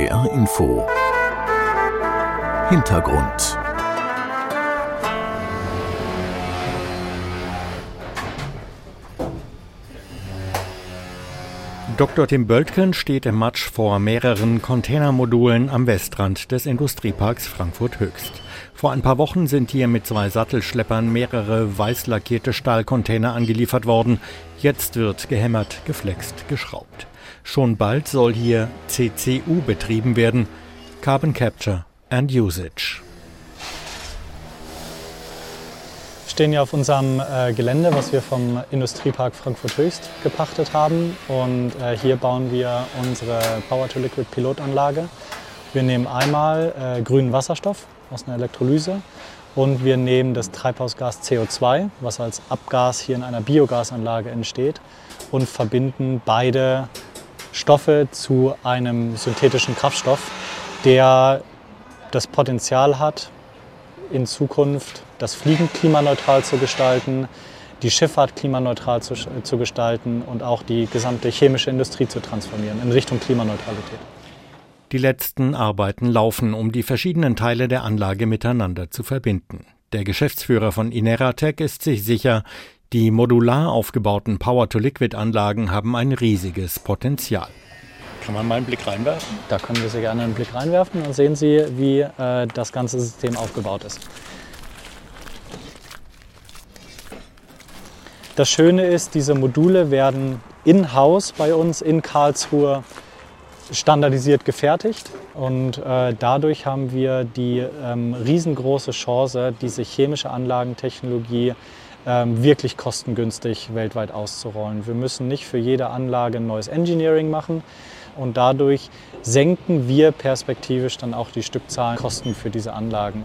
NDR Info Hintergrund Dr. Tim Böltgen steht im Matsch vor mehreren Containermodulen am Westrand des Industrieparks Frankfurt Höchst. Vor ein paar Wochen sind hier mit zwei Sattelschleppern mehrere weiß lackierte Stahlcontainer angeliefert worden. Jetzt wird gehämmert, geflext, geschraubt. Schon bald soll hier CCU betrieben werden, Carbon Capture and Usage. stehen ja auf unserem äh, Gelände, was wir vom Industriepark Frankfurt Höchst gepachtet haben. Und äh, hier bauen wir unsere Power-to-Liquid-Pilotanlage. Wir nehmen einmal äh, grünen Wasserstoff aus einer Elektrolyse und wir nehmen das Treibhausgas CO2, was als Abgas hier in einer Biogasanlage entsteht, und verbinden beide Stoffe zu einem synthetischen Kraftstoff, der das Potenzial hat, in Zukunft das Fliegen klimaneutral zu gestalten, die Schifffahrt klimaneutral zu, zu gestalten und auch die gesamte chemische Industrie zu transformieren in Richtung Klimaneutralität. Die letzten Arbeiten laufen, um die verschiedenen Teile der Anlage miteinander zu verbinden. Der Geschäftsführer von Ineratec ist sich sicher, die modular aufgebauten Power-to-Liquid-Anlagen haben ein riesiges Potenzial. Kann man mal einen Blick reinwerfen? Da können wir sehr gerne einen Blick reinwerfen. Dann sehen Sie, wie äh, das ganze System aufgebaut ist. Das Schöne ist, diese Module werden in-house bei uns in Karlsruhe standardisiert gefertigt und äh, dadurch haben wir die ähm, riesengroße Chance, diese chemische Anlagentechnologie wirklich kostengünstig weltweit auszurollen. Wir müssen nicht für jede Anlage ein neues Engineering machen und dadurch senken wir perspektivisch dann auch die Stückzahlenkosten für diese Anlagen.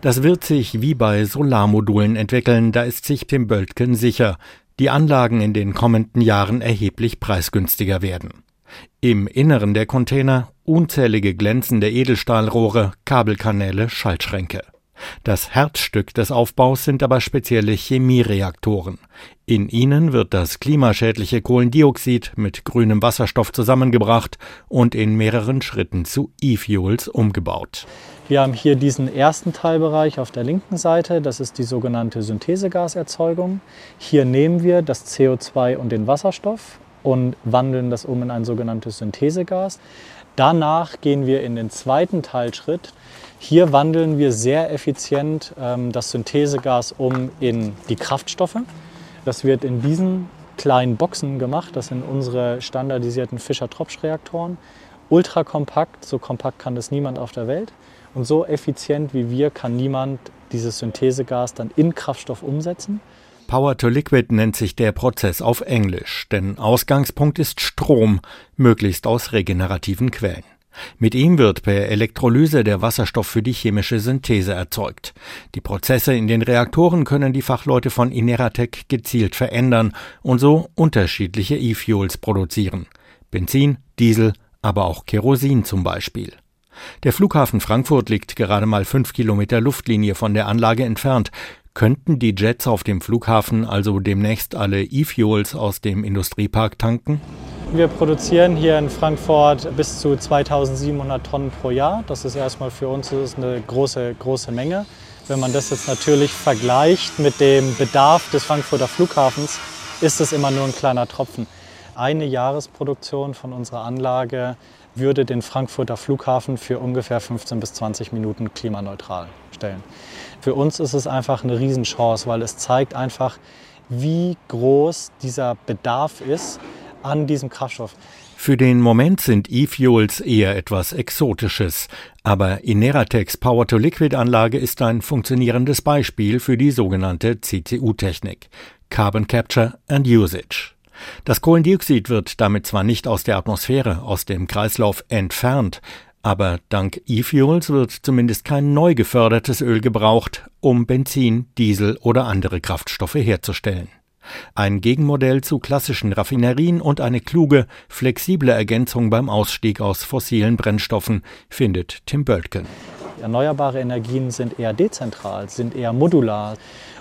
Das wird sich wie bei Solarmodulen entwickeln, da ist sich Tim Böltgen sicher. Die Anlagen in den kommenden Jahren erheblich preisgünstiger werden. Im Inneren der Container unzählige glänzende Edelstahlrohre, Kabelkanäle, Schaltschränke. Das Herzstück des Aufbaus sind aber spezielle Chemiereaktoren. In ihnen wird das klimaschädliche Kohlendioxid mit grünem Wasserstoff zusammengebracht und in mehreren Schritten zu E-Fuels umgebaut. Wir haben hier diesen ersten Teilbereich auf der linken Seite, das ist die sogenannte Synthesegaserzeugung. Hier nehmen wir das CO2 und den Wasserstoff und wandeln das um in ein sogenanntes Synthesegas. Danach gehen wir in den zweiten Teilschritt. Hier wandeln wir sehr effizient ähm, das Synthesegas um in die Kraftstoffe. Das wird in diesen kleinen Boxen gemacht. Das sind unsere standardisierten Fischer-Tropsch-Reaktoren. Ultra kompakt, so kompakt kann das niemand auf der Welt. Und so effizient wie wir kann niemand dieses Synthesegas dann in Kraftstoff umsetzen. Power to Liquid nennt sich der Prozess auf Englisch, denn Ausgangspunkt ist Strom, möglichst aus regenerativen Quellen. Mit ihm wird per Elektrolyse der Wasserstoff für die chemische Synthese erzeugt. Die Prozesse in den Reaktoren können die Fachleute von Ineratec gezielt verändern und so unterschiedliche E-Fuels produzieren. Benzin, Diesel, aber auch Kerosin zum Beispiel. Der Flughafen Frankfurt liegt gerade mal fünf Kilometer Luftlinie von der Anlage entfernt. Könnten die Jets auf dem Flughafen also demnächst alle E-Fuels aus dem Industriepark tanken? Wir produzieren hier in Frankfurt bis zu 2700 Tonnen pro Jahr. Das ist erstmal für uns eine große, große Menge. Wenn man das jetzt natürlich vergleicht mit dem Bedarf des Frankfurter Flughafens, ist es immer nur ein kleiner Tropfen. Eine Jahresproduktion von unserer Anlage würde den Frankfurter Flughafen für ungefähr 15 bis 20 Minuten klimaneutral stellen. Für uns ist es einfach eine Riesenchance, weil es zeigt einfach, wie groß dieser Bedarf ist an diesem Kraftstoff. Für den Moment sind E-Fuels eher etwas Exotisches, aber Ineratex Power-to-Liquid-Anlage ist ein funktionierendes Beispiel für die sogenannte CCU-Technik Carbon Capture and Usage. Das Kohlendioxid wird damit zwar nicht aus der Atmosphäre, aus dem Kreislauf entfernt, aber dank E-Fuels wird zumindest kein neu gefördertes Öl gebraucht, um Benzin, Diesel oder andere Kraftstoffe herzustellen. Ein Gegenmodell zu klassischen Raffinerien und eine kluge, flexible Ergänzung beim Ausstieg aus fossilen Brennstoffen, findet Tim Böltgen. Erneuerbare Energien sind eher dezentral, sind eher modular.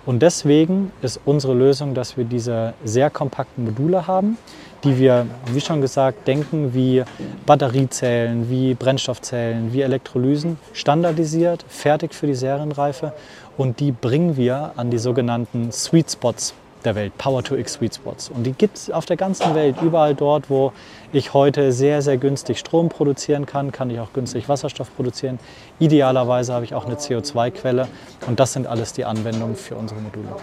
Und deswegen ist unsere Lösung, dass wir diese sehr kompakten Module haben, die wir, wie schon gesagt, denken wie Batteriezellen, wie Brennstoffzellen, wie Elektrolysen, standardisiert, fertig für die Serienreife und die bringen wir an die sogenannten Sweet Spots der Welt, Power-to-X Sweet Spots. Und die gibt es auf der ganzen Welt, überall dort, wo ich heute sehr, sehr günstig Strom produzieren kann, kann ich auch günstig Wasserstoff produzieren. Idealerweise habe ich auch eine CO2-Quelle und das sind alles die Anwendungen für unsere Module.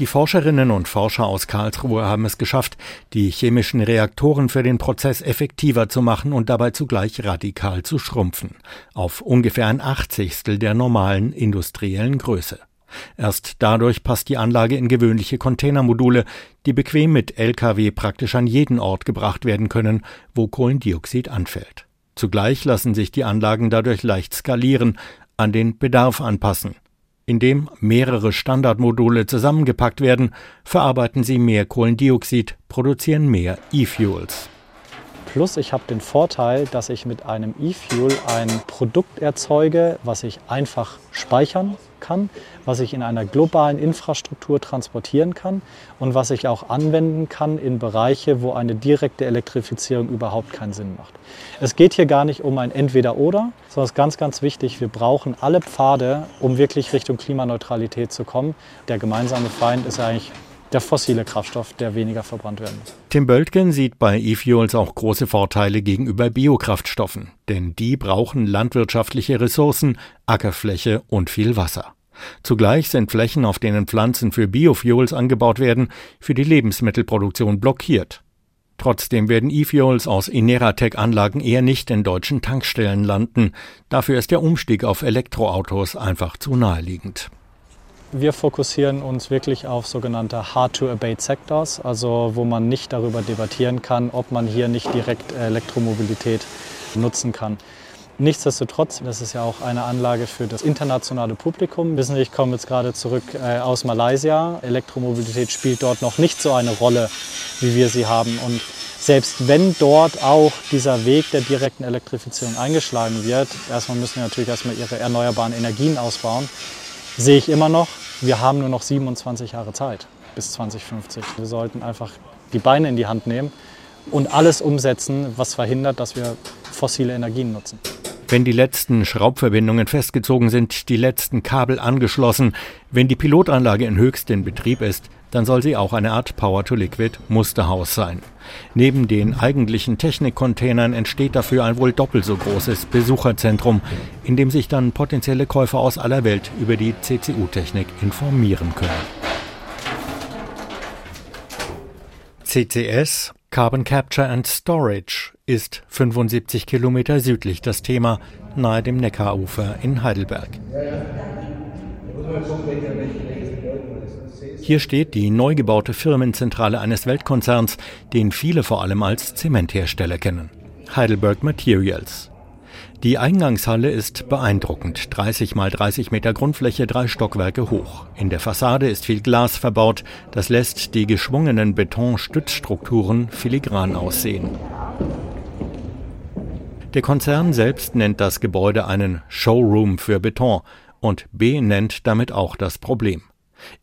Die Forscherinnen und Forscher aus Karlsruhe haben es geschafft, die chemischen Reaktoren für den Prozess effektiver zu machen und dabei zugleich radikal zu schrumpfen, auf ungefähr ein Achtzigstel der normalen industriellen Größe. Erst dadurch passt die Anlage in gewöhnliche Containermodule, die bequem mit Lkw praktisch an jeden Ort gebracht werden können, wo Kohlendioxid anfällt. Zugleich lassen sich die Anlagen dadurch leicht skalieren, an den Bedarf anpassen. Indem mehrere Standardmodule zusammengepackt werden, verarbeiten sie mehr Kohlendioxid, produzieren mehr E-Fuels. Plus ich habe den Vorteil, dass ich mit einem E-Fuel ein Produkt erzeuge, was ich einfach speichern kann, was ich in einer globalen Infrastruktur transportieren kann und was ich auch anwenden kann in Bereiche, wo eine direkte Elektrifizierung überhaupt keinen Sinn macht. Es geht hier gar nicht um ein Entweder-Oder, sondern es ist ganz, ganz wichtig, wir brauchen alle Pfade, um wirklich Richtung Klimaneutralität zu kommen. Der gemeinsame Feind ist eigentlich der fossile Kraftstoff, der weniger verbrannt werden muss. Tim Böltgen sieht bei E-Fuels auch große Vorteile gegenüber Biokraftstoffen, denn die brauchen landwirtschaftliche Ressourcen, Ackerfläche und viel Wasser. Zugleich sind Flächen, auf denen Pflanzen für Biofuels angebaut werden, für die Lebensmittelproduktion blockiert. Trotzdem werden E-Fuels aus Ineratec-Anlagen eher nicht in deutschen Tankstellen landen. Dafür ist der Umstieg auf Elektroautos einfach zu naheliegend. Wir fokussieren uns wirklich auf sogenannte Hard-to-Abate Sectors, also wo man nicht darüber debattieren kann, ob man hier nicht direkt Elektromobilität nutzen kann. Nichtsdestotrotz, das ist ja auch eine Anlage für das internationale Publikum. Wissen Sie, ich komme jetzt gerade zurück äh, aus Malaysia. Elektromobilität spielt dort noch nicht so eine Rolle, wie wir sie haben. Und selbst wenn dort auch dieser Weg der direkten Elektrifizierung eingeschlagen wird, erstmal müssen wir natürlich erstmal ihre erneuerbaren Energien ausbauen, sehe ich immer noch, wir haben nur noch 27 Jahre Zeit bis 2050. Wir sollten einfach die Beine in die Hand nehmen und alles umsetzen, was verhindert, dass wir fossile Energien nutzen. Wenn die letzten Schraubverbindungen festgezogen sind, die letzten Kabel angeschlossen, wenn die Pilotanlage in höchstem Betrieb ist, dann soll sie auch eine Art Power-to-Liquid-Musterhaus sein. Neben den eigentlichen Technikcontainern entsteht dafür ein wohl doppelt so großes Besucherzentrum, in dem sich dann potenzielle Käufer aus aller Welt über die CCU-Technik informieren können. CCS, Carbon Capture and Storage, ist 75 Kilometer südlich das Thema, nahe dem Neckarufer in Heidelberg. Hier steht die neu gebaute Firmenzentrale eines Weltkonzerns, den viele vor allem als Zementhersteller kennen. Heidelberg Materials. Die Eingangshalle ist beeindruckend. 30 mal 30 Meter Grundfläche, drei Stockwerke hoch. In der Fassade ist viel Glas verbaut. Das lässt die geschwungenen Betonstützstrukturen filigran aussehen. Der Konzern selbst nennt das Gebäude einen Showroom für Beton und B nennt damit auch das Problem.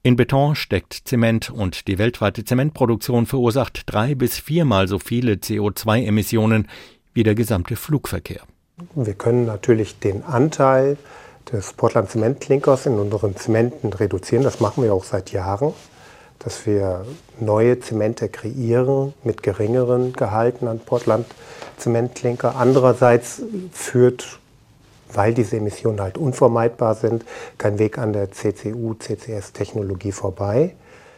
In Beton steckt Zement und die weltweite Zementproduktion verursacht drei bis viermal so viele CO2-Emissionen wie der gesamte Flugverkehr. Wir können natürlich den Anteil des Portland Zementklinkers in unseren Zementen reduzieren. Das machen wir auch seit Jahren, dass wir neue Zemente kreieren mit geringeren Gehalten an Portland Zementklinker. Andererseits führt weil diese Emissionen halt unvermeidbar sind, kein Weg an der CCU-CCS-Technologie vorbei.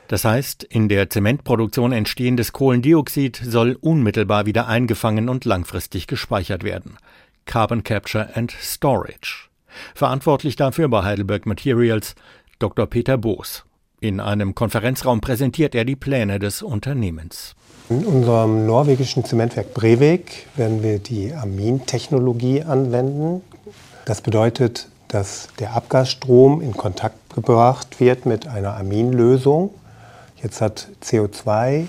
Das heißt, in der Zementproduktion entstehendes Kohlendioxid soll unmittelbar wieder eingefangen und langfristig gespeichert werden. Carbon Capture and Storage. Verantwortlich dafür bei Heidelberg Materials Dr. Peter Boos. In einem Konferenzraum präsentiert er die Pläne des Unternehmens. In unserem norwegischen Zementwerk Brevik werden wir die Amintechnologie anwenden. Das bedeutet, dass der Abgasstrom in Kontakt gebracht wird mit einer Aminlösung. Jetzt hat CO2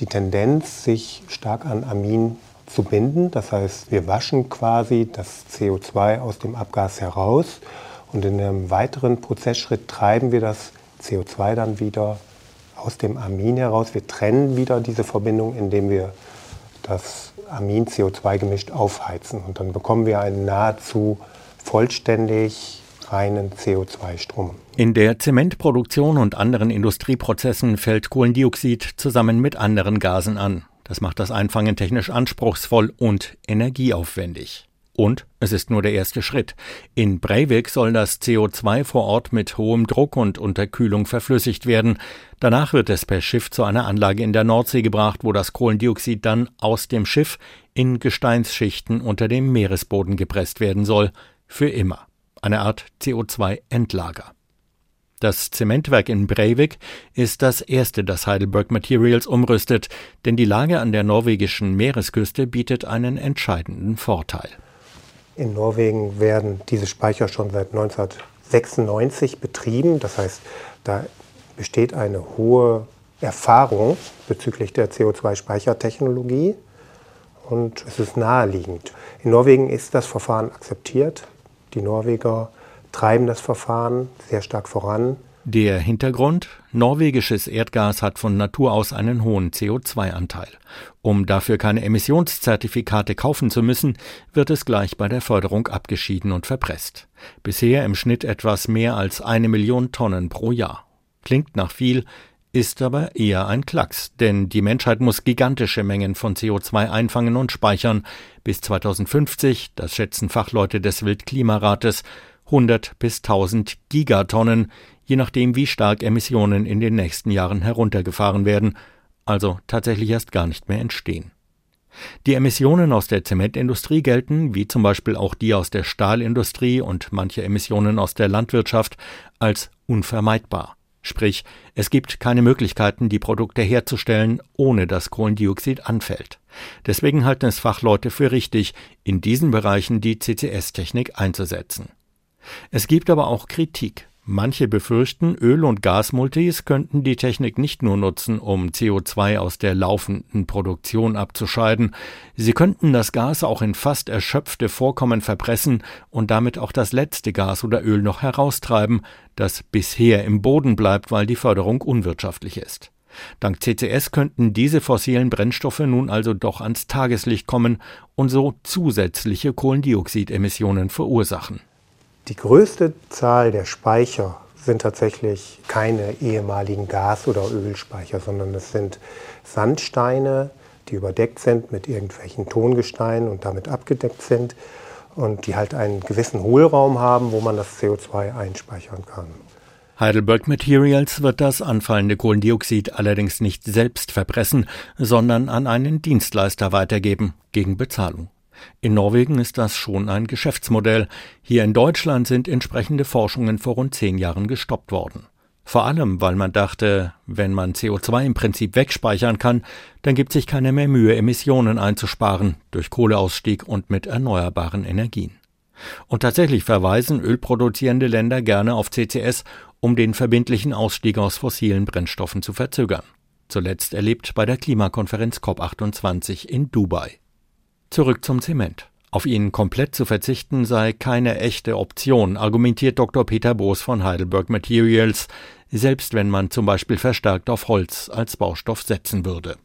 die Tendenz, sich stark an Amin zu binden. Das heißt, wir waschen quasi das CO2 aus dem Abgas heraus und in einem weiteren Prozessschritt treiben wir das CO2 dann wieder aus dem Amin heraus. Wir trennen wieder diese Verbindung, indem wir das Amin-CO2 gemischt aufheizen. Und dann bekommen wir einen nahezu vollständig reinen CO2-Strom. In der Zementproduktion und anderen Industrieprozessen fällt Kohlendioxid zusammen mit anderen Gasen an. Das macht das Einfangen technisch anspruchsvoll und energieaufwendig. Und es ist nur der erste Schritt. In Breivik soll das CO2 vor Ort mit hohem Druck und Unterkühlung verflüssigt werden. Danach wird es per Schiff zu einer Anlage in der Nordsee gebracht, wo das Kohlendioxid dann aus dem Schiff in Gesteinsschichten unter dem Meeresboden gepresst werden soll. Für immer. Eine Art CO2-Endlager. Das Zementwerk in Breivik ist das erste, das Heidelberg Materials umrüstet, denn die Lage an der norwegischen Meeresküste bietet einen entscheidenden Vorteil. In Norwegen werden diese Speicher schon seit 1996 betrieben. Das heißt, da besteht eine hohe Erfahrung bezüglich der CO2-Speichertechnologie und es ist naheliegend. In Norwegen ist das Verfahren akzeptiert. Die Norweger treiben das Verfahren sehr stark voran. Der Hintergrund? Norwegisches Erdgas hat von Natur aus einen hohen CO2-Anteil. Um dafür keine Emissionszertifikate kaufen zu müssen, wird es gleich bei der Förderung abgeschieden und verpresst. Bisher im Schnitt etwas mehr als eine Million Tonnen pro Jahr. Klingt nach viel, ist aber eher ein Klacks, denn die Menschheit muss gigantische Mengen von CO2 einfangen und speichern. Bis 2050, das schätzen Fachleute des Weltklimarates, 100 bis 1000 Gigatonnen, je nachdem, wie stark Emissionen in den nächsten Jahren heruntergefahren werden, also tatsächlich erst gar nicht mehr entstehen. Die Emissionen aus der Zementindustrie gelten, wie zum Beispiel auch die aus der Stahlindustrie und manche Emissionen aus der Landwirtschaft, als unvermeidbar. Sprich, es gibt keine Möglichkeiten, die Produkte herzustellen, ohne dass Kohlendioxid anfällt. Deswegen halten es Fachleute für richtig, in diesen Bereichen die CCS-Technik einzusetzen. Es gibt aber auch Kritik. Manche befürchten, Öl- und Gasmultis könnten die Technik nicht nur nutzen, um CO2 aus der laufenden Produktion abzuscheiden, sie könnten das Gas auch in fast erschöpfte Vorkommen verpressen und damit auch das letzte Gas oder Öl noch heraustreiben, das bisher im Boden bleibt, weil die Förderung unwirtschaftlich ist. Dank CCS könnten diese fossilen Brennstoffe nun also doch ans Tageslicht kommen und so zusätzliche Kohlendioxidemissionen verursachen. Die größte Zahl der Speicher sind tatsächlich keine ehemaligen Gas- oder Ölspeicher, sondern es sind Sandsteine, die überdeckt sind mit irgendwelchen Tongesteinen und damit abgedeckt sind und die halt einen gewissen Hohlraum haben, wo man das CO2 einspeichern kann. Heidelberg Materials wird das anfallende Kohlendioxid allerdings nicht selbst verpressen, sondern an einen Dienstleister weitergeben gegen Bezahlung. In Norwegen ist das schon ein Geschäftsmodell. Hier in Deutschland sind entsprechende Forschungen vor rund zehn Jahren gestoppt worden. Vor allem, weil man dachte, wenn man CO2 im Prinzip wegspeichern kann, dann gibt sich keine mehr Mühe, Emissionen einzusparen durch Kohleausstieg und mit erneuerbaren Energien. Und tatsächlich verweisen ölproduzierende Länder gerne auf CCS, um den verbindlichen Ausstieg aus fossilen Brennstoffen zu verzögern. Zuletzt erlebt bei der Klimakonferenz COP28 in Dubai. Zurück zum Zement. Auf ihn komplett zu verzichten sei keine echte Option, argumentiert Dr. Peter Boos von Heidelberg Materials, selbst wenn man zum Beispiel verstärkt auf Holz als Baustoff setzen würde.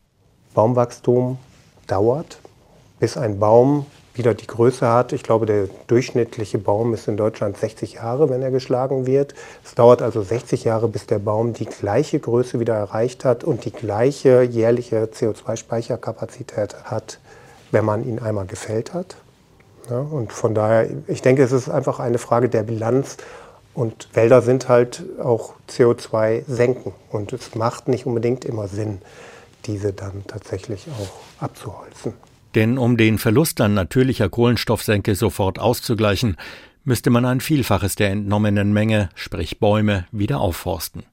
Baumwachstum dauert, bis ein Baum wieder die Größe hat. Ich glaube, der durchschnittliche Baum ist in Deutschland 60 Jahre, wenn er geschlagen wird. Es dauert also 60 Jahre, bis der Baum die gleiche Größe wieder erreicht hat und die gleiche jährliche CO2-Speicherkapazität hat wenn man ihn einmal gefällt hat. Ja, und von daher, ich denke, es ist einfach eine Frage der Bilanz. Und Wälder sind halt auch CO2 senken. Und es macht nicht unbedingt immer Sinn, diese dann tatsächlich auch abzuholzen. Denn um den Verlust an natürlicher Kohlenstoffsenke sofort auszugleichen, müsste man ein Vielfaches der entnommenen Menge, sprich Bäume, wieder aufforsten.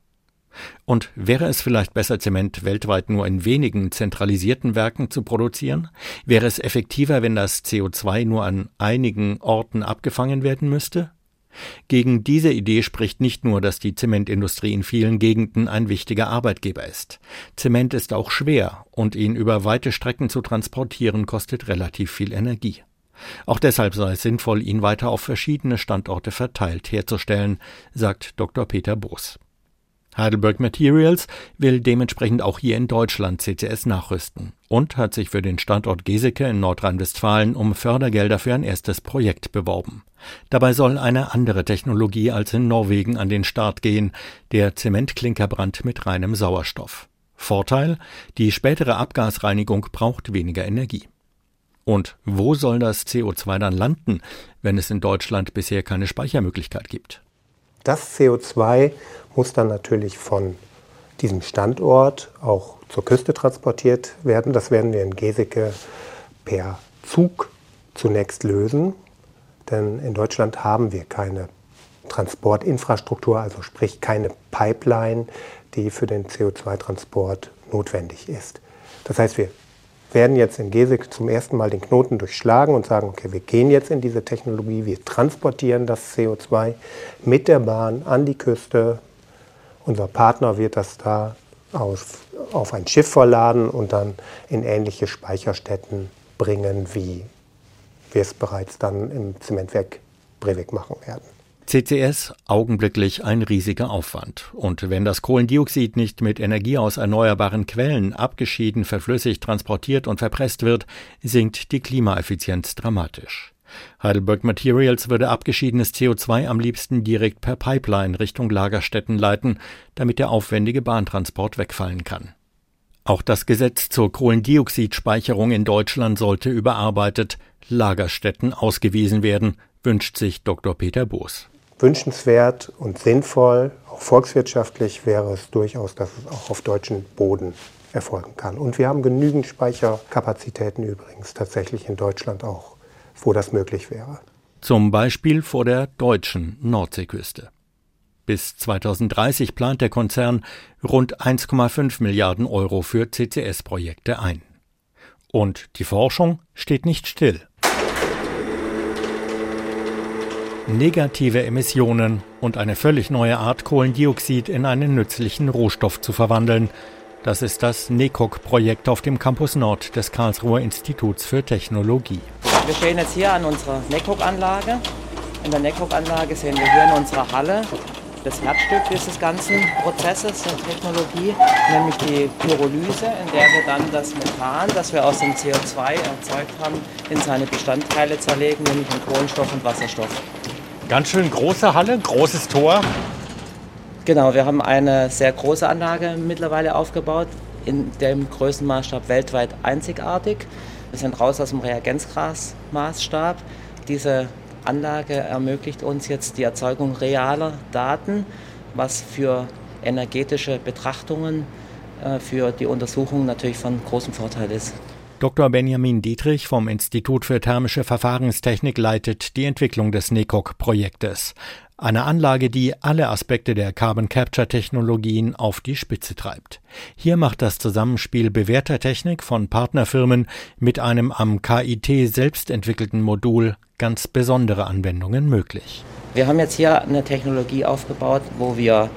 Und wäre es vielleicht besser, Zement weltweit nur in wenigen zentralisierten Werken zu produzieren? Wäre es effektiver, wenn das CO2 nur an einigen Orten abgefangen werden müsste? Gegen diese Idee spricht nicht nur, dass die Zementindustrie in vielen Gegenden ein wichtiger Arbeitgeber ist. Zement ist auch schwer und ihn über weite Strecken zu transportieren kostet relativ viel Energie. Auch deshalb sei es sinnvoll, ihn weiter auf verschiedene Standorte verteilt herzustellen, sagt Dr. Peter Boos. Heidelberg Materials will dementsprechend auch hier in Deutschland CCS nachrüsten und hat sich für den Standort Geseke in Nordrhein-Westfalen um Fördergelder für ein erstes Projekt beworben. Dabei soll eine andere Technologie als in Norwegen an den Start gehen, der Zementklinkerbrand mit reinem Sauerstoff. Vorteil, die spätere Abgasreinigung braucht weniger Energie. Und wo soll das CO2 dann landen, wenn es in Deutschland bisher keine Speichermöglichkeit gibt? Das CO2 muss dann natürlich von diesem Standort auch zur Küste transportiert werden. Das werden wir in Geseke per Zug zunächst lösen, denn in Deutschland haben wir keine Transportinfrastruktur, also sprich keine Pipeline, die für den CO2-Transport notwendig ist. Das heißt, wir werden jetzt in Gesek zum ersten Mal den Knoten durchschlagen und sagen, okay, wir gehen jetzt in diese Technologie, wir transportieren das CO2 mit der Bahn an die Küste. Unser Partner wird das da auf, auf ein Schiff verladen und dann in ähnliche Speicherstätten bringen, wie wir es bereits dann im Zementwerk Brevik machen werden. CCS augenblicklich ein riesiger Aufwand. Und wenn das Kohlendioxid nicht mit Energie aus erneuerbaren Quellen abgeschieden, verflüssigt, transportiert und verpresst wird, sinkt die Klimaeffizienz dramatisch. Heidelberg Materials würde abgeschiedenes CO2 am liebsten direkt per Pipeline Richtung Lagerstätten leiten, damit der aufwendige Bahntransport wegfallen kann. Auch das Gesetz zur Kohlendioxidspeicherung in Deutschland sollte überarbeitet, Lagerstätten ausgewiesen werden, wünscht sich Dr. Peter Boos wünschenswert und sinnvoll, auch volkswirtschaftlich wäre es durchaus, dass es auch auf deutschem Boden erfolgen kann. Und wir haben genügend Speicherkapazitäten übrigens tatsächlich in Deutschland auch, wo das möglich wäre. Zum Beispiel vor der deutschen Nordseeküste. Bis 2030 plant der Konzern rund 1,5 Milliarden Euro für CCS-Projekte ein. Und die Forschung steht nicht still. Negative Emissionen und eine völlig neue Art Kohlendioxid in einen nützlichen Rohstoff zu verwandeln. Das ist das NECOG-Projekt auf dem Campus Nord des Karlsruher Instituts für Technologie. Wir stehen jetzt hier an unserer NECOG-Anlage. In der NECOG-Anlage sehen wir hier in unserer Halle das Herzstück dieses ganzen Prozesses der Technologie, nämlich die Pyrolyse, in der wir dann das Methan, das wir aus dem CO2 erzeugt haben, in seine Bestandteile zerlegen, nämlich in Kohlenstoff und Wasserstoff. Ganz schön große Halle, großes Tor. Genau, wir haben eine sehr große Anlage mittlerweile aufgebaut, in dem Größenmaßstab weltweit einzigartig. Wir sind raus aus dem Reagenzglasmaßstab. Diese Anlage ermöglicht uns jetzt die Erzeugung realer Daten, was für energetische Betrachtungen, äh, für die Untersuchung natürlich von großem Vorteil ist. Dr. Benjamin Dietrich vom Institut für thermische Verfahrenstechnik leitet die Entwicklung des NECOG-Projektes. Eine Anlage, die alle Aspekte der Carbon Capture Technologien auf die Spitze treibt. Hier macht das Zusammenspiel bewährter Technik von Partnerfirmen mit einem am KIT selbst entwickelten Modul ganz besondere Anwendungen möglich. Wir haben jetzt hier eine Technologie aufgebaut, wo wir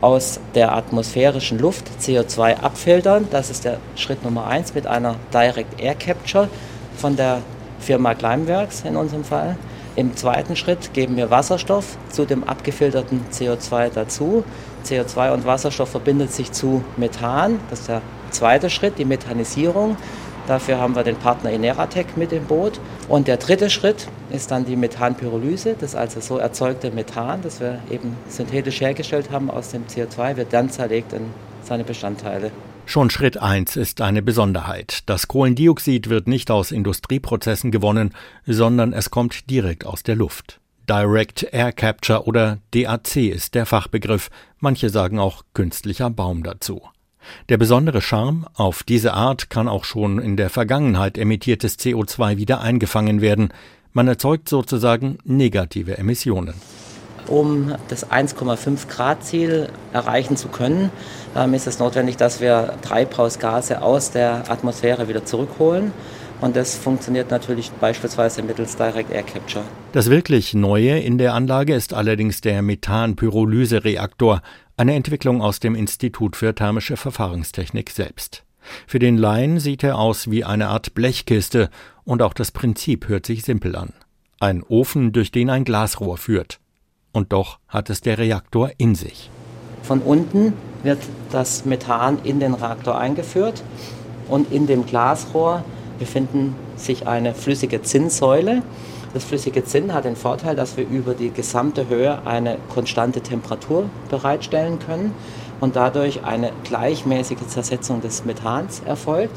aus der atmosphärischen Luft CO2 abfiltern. Das ist der Schritt Nummer eins mit einer Direct Air Capture von der Firma Climeworks in unserem Fall. Im zweiten Schritt geben wir Wasserstoff zu dem abgefilterten CO2 dazu. CO2 und Wasserstoff verbindet sich zu Methan. Das ist der zweite Schritt, die Methanisierung. Dafür haben wir den Partner Ineratec mit im Boot. Und der dritte Schritt ist dann die Methanpyrolyse, das also so erzeugte Methan, das wir eben synthetisch hergestellt haben aus dem CO2, wird dann zerlegt in seine Bestandteile. Schon Schritt 1 ist eine Besonderheit. Das Kohlendioxid wird nicht aus Industrieprozessen gewonnen, sondern es kommt direkt aus der Luft. Direct Air Capture oder DAC ist der Fachbegriff, manche sagen auch künstlicher Baum dazu. Der besondere Charme, auf diese Art kann auch schon in der Vergangenheit emittiertes CO2 wieder eingefangen werden. Man erzeugt sozusagen negative Emissionen. Um das 1,5 Grad Ziel erreichen zu können, ist es notwendig, dass wir Treibhausgase aus der Atmosphäre wieder zurückholen. Und das funktioniert natürlich beispielsweise mittels Direct Air Capture. Das wirklich Neue in der Anlage ist allerdings der Methanpyrolyse-Reaktor, eine Entwicklung aus dem Institut für thermische Verfahrenstechnik selbst. Für den Laien sieht er aus wie eine Art Blechkiste und auch das Prinzip hört sich simpel an. Ein Ofen, durch den ein Glasrohr führt. Und doch hat es der Reaktor in sich. Von unten wird das Methan in den Reaktor eingeführt und in dem Glasrohr befinden sich eine flüssige Zinnsäule. Das flüssige Zinn hat den Vorteil, dass wir über die gesamte Höhe eine konstante Temperatur bereitstellen können und dadurch eine gleichmäßige Zersetzung des Methans erfolgt.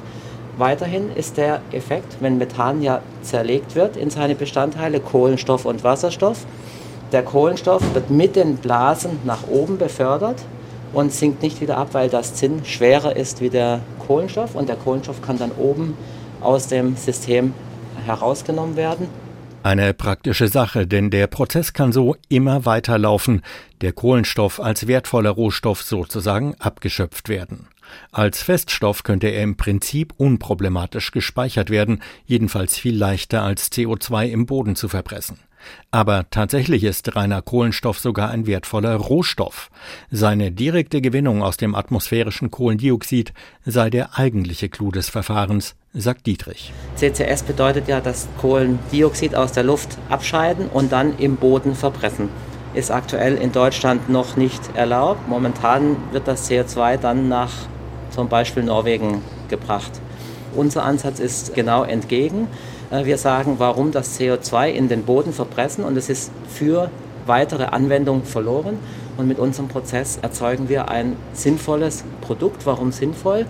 Weiterhin ist der Effekt, wenn Methan ja zerlegt wird in seine Bestandteile Kohlenstoff und Wasserstoff, der Kohlenstoff wird mit den Blasen nach oben befördert und sinkt nicht wieder ab, weil das Zinn schwerer ist wie der Kohlenstoff und der Kohlenstoff kann dann oben aus dem System herausgenommen werden. Eine praktische Sache, denn der Prozess kann so immer weiterlaufen, der Kohlenstoff als wertvoller Rohstoff sozusagen abgeschöpft werden. Als Feststoff könnte er im Prinzip unproblematisch gespeichert werden, jedenfalls viel leichter als CO2 im Boden zu verpressen. Aber tatsächlich ist reiner Kohlenstoff sogar ein wertvoller Rohstoff. Seine direkte Gewinnung aus dem atmosphärischen Kohlendioxid sei der eigentliche Clou des Verfahrens, sagt Dietrich. CCS bedeutet ja, dass Kohlendioxid aus der Luft abscheiden und dann im Boden verpressen. Ist aktuell in Deutschland noch nicht erlaubt. Momentan wird das CO2 dann nach zum Beispiel Norwegen gebracht. Unser Ansatz ist genau entgegen. Äh, wir sagen, warum das CO2 in den Boden verpressen und es ist für weitere Anwendungen verloren. Und mit unserem Prozess erzeugen wir ein sinnvolles Produkt. Warum sinnvoll?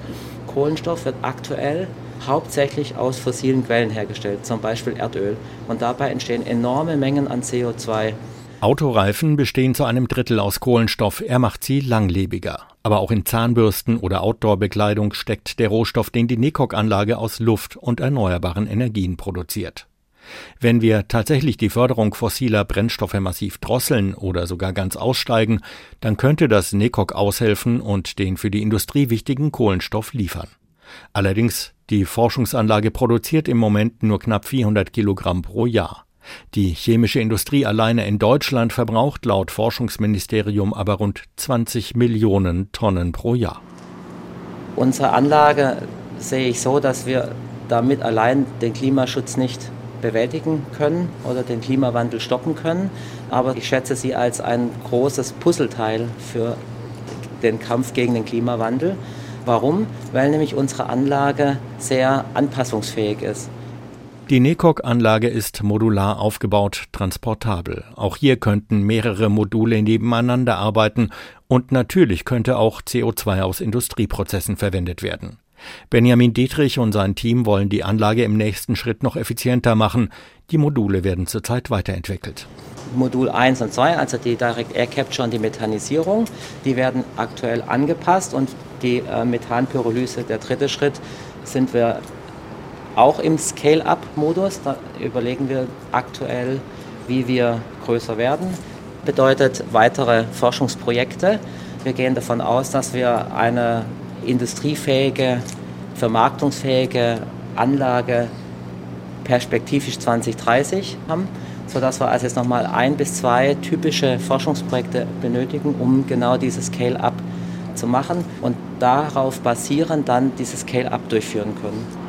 Kohlenstoff wird aktuell hauptsächlich aus fossilen Quellen hergestellt, zum Beispiel Erdöl. Und dabei entstehen enorme Mengen an CO2. Autoreifen bestehen zu einem Drittel aus Kohlenstoff. Er macht sie langlebiger. Aber auch in Zahnbürsten oder Outdoor-Bekleidung steckt der Rohstoff, den die Nekok-Anlage aus Luft und erneuerbaren Energien produziert. Wenn wir tatsächlich die Förderung fossiler Brennstoffe massiv drosseln oder sogar ganz aussteigen, dann könnte das Nekok aushelfen und den für die Industrie wichtigen Kohlenstoff liefern. Allerdings, die Forschungsanlage produziert im Moment nur knapp 400 Kilogramm pro Jahr. Die chemische Industrie alleine in Deutschland verbraucht laut Forschungsministerium aber rund 20 Millionen Tonnen pro Jahr. Unsere Anlage sehe ich so, dass wir damit allein den Klimaschutz nicht bewältigen können oder den Klimawandel stoppen können. Aber ich schätze sie als ein großes Puzzleteil für den Kampf gegen den Klimawandel. Warum? Weil nämlich unsere Anlage sehr anpassungsfähig ist. Die NECOG-Anlage ist modular aufgebaut, transportabel. Auch hier könnten mehrere Module nebeneinander arbeiten und natürlich könnte auch CO2 aus Industrieprozessen verwendet werden. Benjamin Dietrich und sein Team wollen die Anlage im nächsten Schritt noch effizienter machen. Die Module werden zurzeit weiterentwickelt. Modul 1 und 2, also die Direct Air Capture und die Methanisierung, die werden aktuell angepasst und die äh, Methanpyrolyse, der dritte Schritt, sind wir auch im Scale-up-Modus. Da überlegen wir aktuell, wie wir größer werden. Bedeutet weitere Forschungsprojekte. Wir gehen davon aus, dass wir eine industriefähige, vermarktungsfähige Anlage perspektivisch 2030 haben, sodass wir also jetzt nochmal ein bis zwei typische Forschungsprojekte benötigen, um genau dieses Scale-up zu machen und darauf basierend dann dieses Scale-up durchführen können.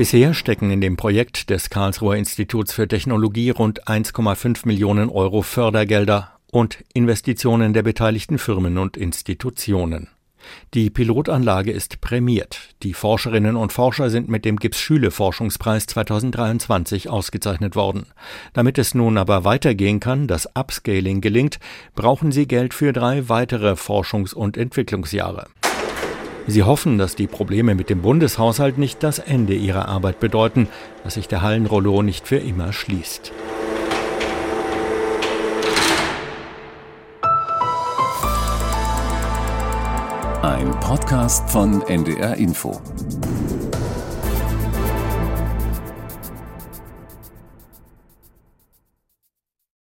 Bisher stecken in dem Projekt des Karlsruher Instituts für Technologie rund 1,5 Millionen Euro Fördergelder und Investitionen der beteiligten Firmen und Institutionen. Die Pilotanlage ist prämiert. Die Forscherinnen und Forscher sind mit dem Gips-Schüle-Forschungspreis 2023 ausgezeichnet worden. Damit es nun aber weitergehen kann, das Upscaling gelingt, brauchen sie Geld für drei weitere Forschungs- und Entwicklungsjahre. Sie hoffen, dass die Probleme mit dem Bundeshaushalt nicht das Ende ihrer Arbeit bedeuten, dass sich der Hallenrollo nicht für immer schließt. Ein Podcast von NDR Info.